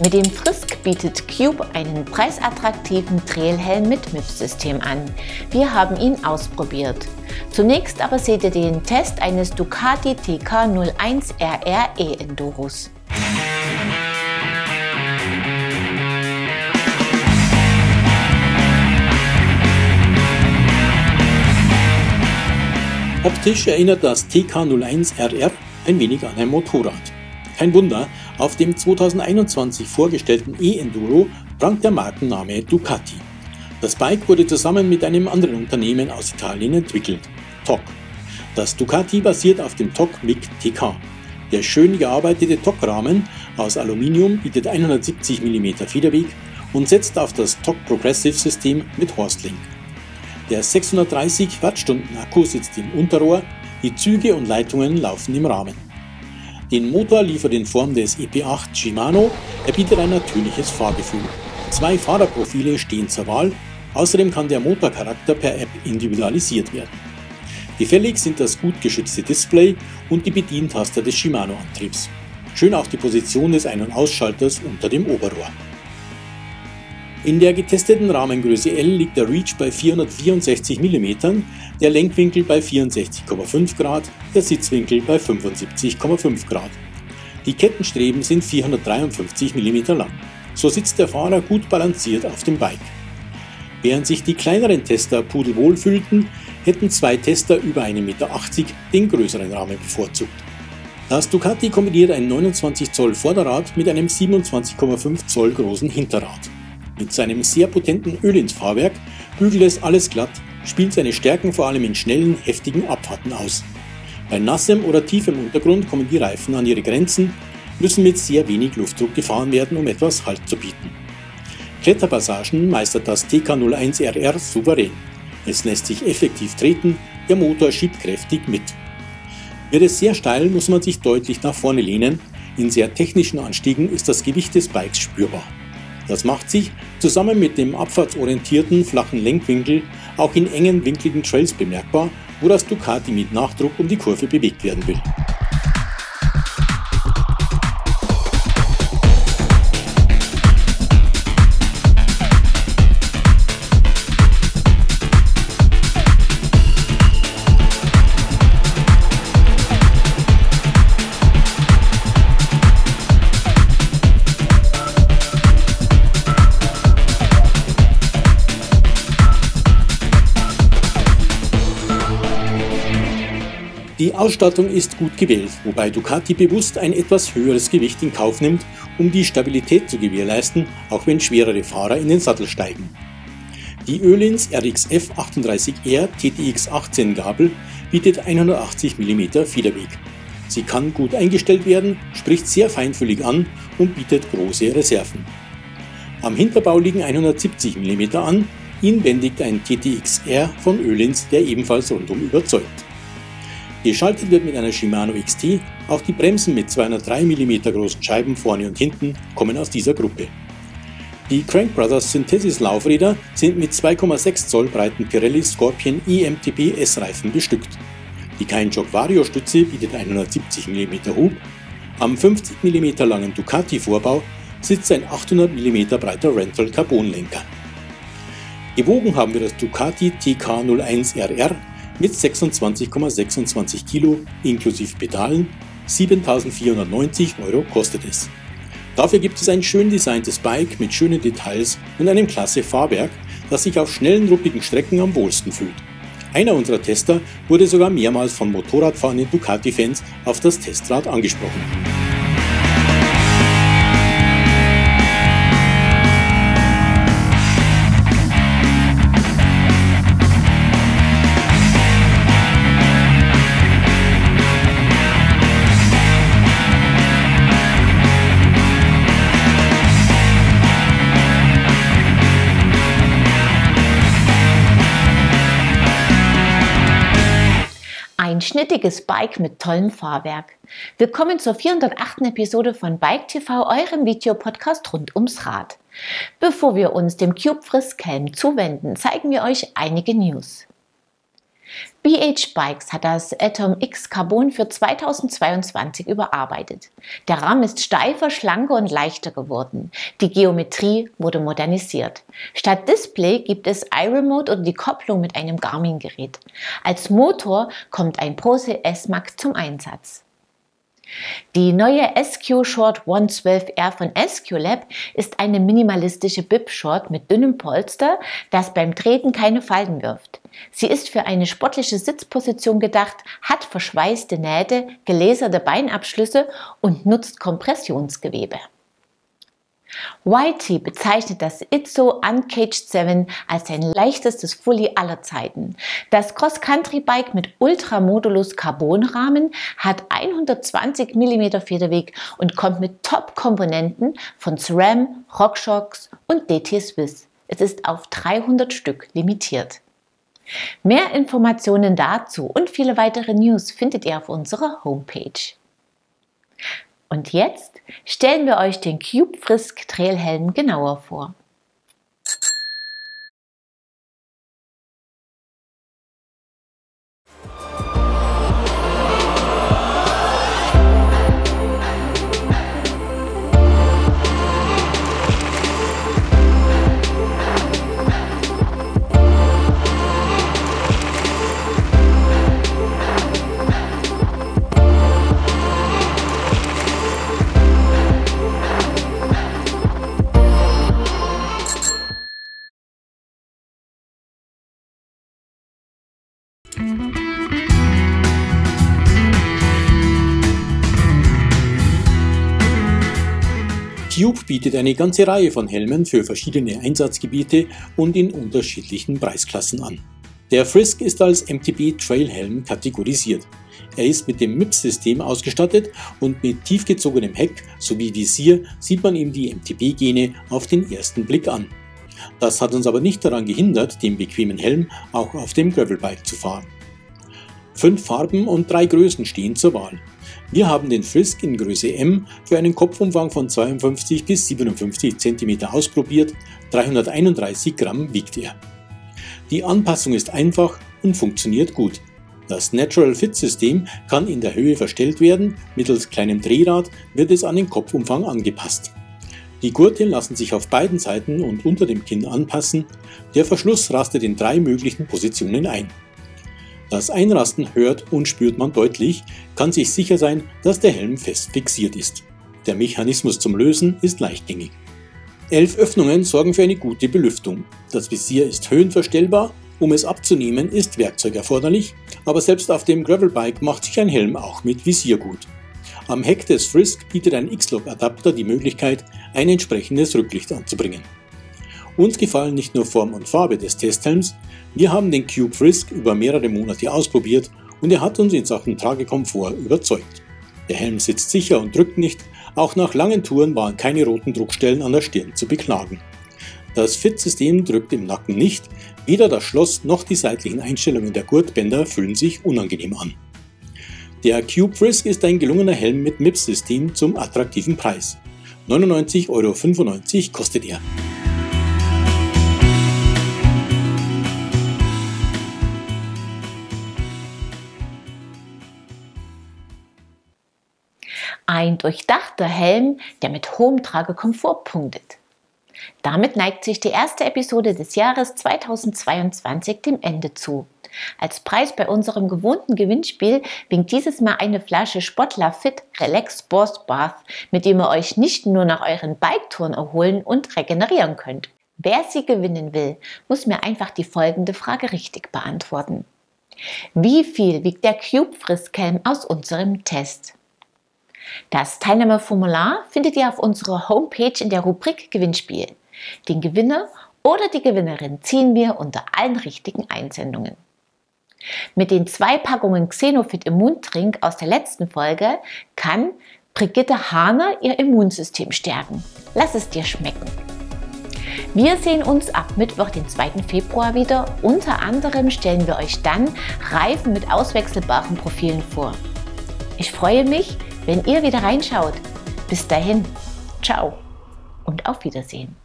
Mit dem Frisk bietet Cube einen preisattraktiven Trailhelm mit MIPS-System an. Wir haben ihn ausprobiert. Zunächst aber seht ihr den Test eines Ducati TK01 RR E-Enduros. Optisch erinnert das TK01RR ein wenig an ein Motorrad. Kein Wunder, auf dem 2021 vorgestellten E-Enduro prangt der Markenname Ducati. Das Bike wurde zusammen mit einem anderen Unternehmen aus Italien entwickelt, TOC. Das Ducati basiert auf dem TOC MIG TK. Der schön gearbeitete TOC-Rahmen aus Aluminium bietet 170 mm Federweg und setzt auf das TOC Progressive System mit Horstlink. Der 630 Wattstunden Akku sitzt im Unterrohr, die Züge und Leitungen laufen im Rahmen. Den Motor liefert in Form des EP8 Shimano, er bietet ein natürliches Fahrgefühl. Zwei Fahrerprofile stehen zur Wahl, außerdem kann der Motorcharakter per App individualisiert werden. Gefällig sind das gut geschützte Display und die Bedientaster des Shimano-Antriebs. Schön auch die Position des Ein- und Ausschalters unter dem Oberrohr. In der getesteten Rahmengröße L liegt der Reach bei 464 mm, der Lenkwinkel bei 64,5 Grad, der Sitzwinkel bei 75,5 Grad. Die Kettenstreben sind 453 mm lang. So sitzt der Fahrer gut balanciert auf dem Bike. Während sich die kleineren Tester pudelwohl fühlten, hätten zwei Tester über 1,80 Meter den größeren Rahmen bevorzugt. Das Ducati kombiniert ein 29 Zoll Vorderrad mit einem 27,5 Zoll großen Hinterrad. Mit seinem sehr potenten Ölinsfahrwerk bügelt es alles glatt, spielt seine Stärken vor allem in schnellen, heftigen Abfahrten aus. Bei nassem oder tiefem Untergrund kommen die Reifen an ihre Grenzen, müssen mit sehr wenig Luftdruck gefahren werden, um etwas Halt zu bieten. Kletterpassagen meistert das TK01RR souverän. Es lässt sich effektiv treten, der Motor schiebt kräftig mit. Wird es sehr steil, muss man sich deutlich nach vorne lehnen, in sehr technischen Anstiegen ist das Gewicht des Bikes spürbar. Das macht sich zusammen mit dem abfahrtsorientierten flachen Lenkwinkel auch in engen winkligen Trails bemerkbar, wo das Ducati mit Nachdruck um die Kurve bewegt werden will. Die Ausstattung ist gut gewählt, wobei Ducati bewusst ein etwas höheres Gewicht in Kauf nimmt, um die Stabilität zu gewährleisten, auch wenn schwerere Fahrer in den Sattel steigen. Die Ölins RXF 38R TTX 18 Gabel bietet 180 mm Federweg. Sie kann gut eingestellt werden, spricht sehr feinfühlig an und bietet große Reserven. Am Hinterbau liegen 170 mm an, ihn bändigt ein TTX R von Ölins, der ebenfalls rundum überzeugt. Geschaltet wird mit einer Shimano XT, auch die Bremsen mit 203 mm großen Scheiben vorne und hinten kommen aus dieser Gruppe. Die Crank Brothers Synthesis Laufräder sind mit 2,6 Zoll breiten Pirelli Scorpion IMTB S-Reifen bestückt. Die Keinjok Vario Stütze bietet 170 mm Hub, am 50 mm langen Ducati Vorbau sitzt ein 800 mm breiter Rental Carbonlenker. Gewogen haben wir das Ducati TK01RR mit 26,26 Kilo inklusive Pedalen. 7.490 Euro kostet es. Dafür gibt es ein schön designtes Bike mit schönen Details und einem klasse Fahrwerk, das sich auf schnellen, ruppigen Strecken am wohlsten fühlt. Einer unserer Tester wurde sogar mehrmals von Motorradfahrenden Ducati-Fans auf das Testrad angesprochen. Schnittiges Bike mit tollem Fahrwerk. Willkommen zur 408. Episode von Bike TV, eurem Videopodcast rund ums Rad. Bevor wir uns dem Cube Frisk Helm zuwenden, zeigen wir euch einige News. BH Bikes hat das Atom X Carbon für 2022 überarbeitet. Der Rahmen ist steifer, schlanker und leichter geworden. Die Geometrie wurde modernisiert. Statt Display gibt es iRemote oder die Kopplung mit einem Garmin-Gerät. Als Motor kommt ein Prose S-Max zum Einsatz. Die neue SQ Short 112R von SQ Lab ist eine minimalistische Bib Short mit dünnem Polster, das beim Treten keine Falten wirft. Sie ist für eine sportliche Sitzposition gedacht, hat verschweißte Nähte, gelaserte Beinabschlüsse und nutzt Kompressionsgewebe. YT bezeichnet das Itzo Uncaged 7 als sein leichtestes Fully aller Zeiten. Das Cross-Country-Bike mit Ultramodulus Carbonrahmen hat 120 mm Federweg und kommt mit Top-Komponenten von SRAM, RockShox und DT Swiss. Es ist auf 300 Stück limitiert. Mehr Informationen dazu und viele weitere News findet ihr auf unserer Homepage. Und jetzt stellen wir euch den Cube Frisk Trailhelm genauer vor. Cube bietet eine ganze Reihe von Helmen für verschiedene Einsatzgebiete und in unterschiedlichen Preisklassen an. Der Frisk ist als MTB Trailhelm kategorisiert. Er ist mit dem MIPS-System ausgestattet und mit tiefgezogenem Heck sowie Visier sieht man ihm die MTB-Gene auf den ersten Blick an. Das hat uns aber nicht daran gehindert, den bequemen Helm auch auf dem Gravelbike zu fahren. Fünf Farben und drei Größen stehen zur Wahl. Wir haben den Frisk in Größe M für einen Kopfumfang von 52 bis 57 cm ausprobiert, 331 Gramm wiegt er. Die Anpassung ist einfach und funktioniert gut. Das Natural Fit System kann in der Höhe verstellt werden, mittels kleinem Drehrad wird es an den Kopfumfang angepasst. Die Gurte lassen sich auf beiden Seiten und unter dem Kinn anpassen, der Verschluss rastet in drei möglichen Positionen ein. Das Einrasten hört und spürt man deutlich, kann sich sicher sein, dass der Helm fest fixiert ist. Der Mechanismus zum Lösen ist leichtgängig. Elf Öffnungen sorgen für eine gute Belüftung. Das Visier ist höhenverstellbar, um es abzunehmen ist Werkzeug erforderlich, aber selbst auf dem Gravelbike macht sich ein Helm auch mit Visier gut. Am Heck des Frisk bietet ein X-Log-Adapter die Möglichkeit, ein entsprechendes Rücklicht anzubringen. Uns gefallen nicht nur Form und Farbe des Testhelms, wir haben den Cube Frisk über mehrere Monate ausprobiert und er hat uns in Sachen Tragekomfort überzeugt. Der Helm sitzt sicher und drückt nicht, auch nach langen Touren waren keine roten Druckstellen an der Stirn zu beklagen. Das Fit-System drückt im Nacken nicht, weder das Schloss noch die seitlichen Einstellungen der Gurtbänder fühlen sich unangenehm an. Der Cube Frisk ist ein gelungener Helm mit MIPS-System zum attraktiven Preis. 99,95 Euro kostet er. Ein durchdachter Helm, der mit hohem Tragekomfort punktet. Damit neigt sich die erste Episode des Jahres 2022 dem Ende zu. Als Preis bei unserem gewohnten Gewinnspiel winkt dieses Mal eine Flasche Sportler Fit Relax Sports Bath, mit dem ihr euch nicht nur nach euren Biketouren erholen und regenerieren könnt. Wer sie gewinnen will, muss mir einfach die folgende Frage richtig beantworten. Wie viel wiegt der Cube Friskhelm aus unserem Test? Das Teilnahmeformular findet ihr auf unserer Homepage in der Rubrik Gewinnspiel. Den Gewinner oder die Gewinnerin ziehen wir unter allen richtigen Einsendungen. Mit den zwei Packungen Xenofit Immuntrink aus der letzten Folge kann Brigitte Hahner ihr Immunsystem stärken. Lass es dir schmecken. Wir sehen uns ab Mittwoch, den 2. Februar wieder. Unter anderem stellen wir euch dann Reifen mit auswechselbaren Profilen vor. Ich freue mich, wenn ihr wieder reinschaut. Bis dahin, ciao und auf Wiedersehen.